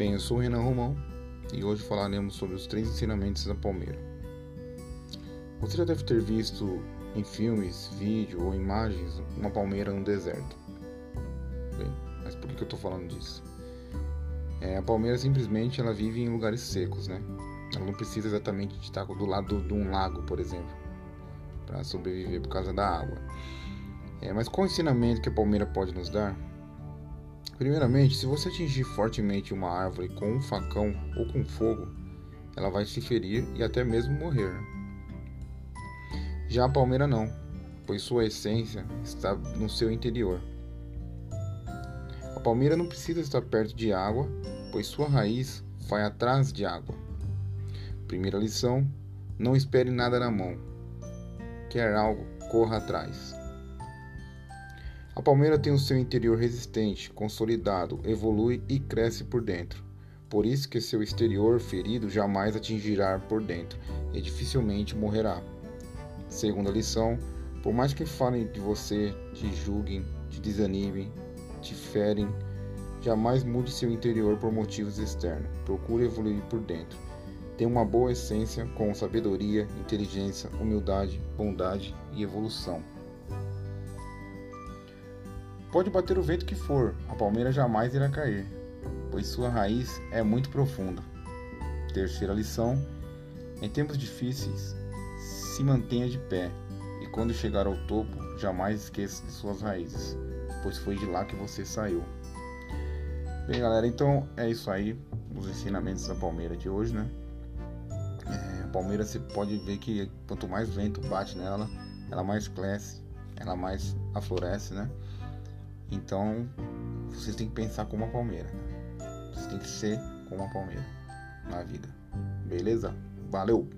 Bem, eu sou o Renan Romão e hoje falaremos sobre os três ensinamentos da palmeira. Você já deve ter visto em filmes, vídeo ou imagens uma palmeira no deserto. Bem, mas por que eu estou falando disso? É, a palmeira simplesmente ela vive em lugares secos, né? Ela não precisa exatamente de estar do lado de um lago, por exemplo, para sobreviver por causa da água. É, mas qual ensinamento que a palmeira pode nos dar? Primeiramente, se você atingir fortemente uma árvore com um facão ou com fogo, ela vai se ferir e até mesmo morrer. Já a palmeira não, pois sua essência está no seu interior. A palmeira não precisa estar perto de água, pois sua raiz vai atrás de água. Primeira lição: não espere nada na mão. Quer algo, corra atrás. A palmeira tem o seu interior resistente, consolidado, evolui e cresce por dentro. Por isso que seu exterior ferido jamais atingirá por dentro e dificilmente morrerá. Segunda lição: por mais que falem de você, te julguem, te desanimem, te ferem, jamais mude seu interior por motivos externos. Procure evoluir por dentro. Tenha uma boa essência com sabedoria, inteligência, humildade, bondade e evolução. Pode bater o vento que for, a palmeira jamais irá cair, pois sua raiz é muito profunda. Terceira lição: em tempos difíceis, se mantenha de pé e quando chegar ao topo, jamais esqueça de suas raízes, pois foi de lá que você saiu. Bem, galera, então é isso aí, os ensinamentos da palmeira de hoje, né? É, a palmeira você pode ver que quanto mais vento bate nela, ela mais cresce, ela mais aflorece, né? Então, vocês têm que pensar como uma palmeira. Né? Vocês têm que ser como uma palmeira na vida. Beleza? Valeu!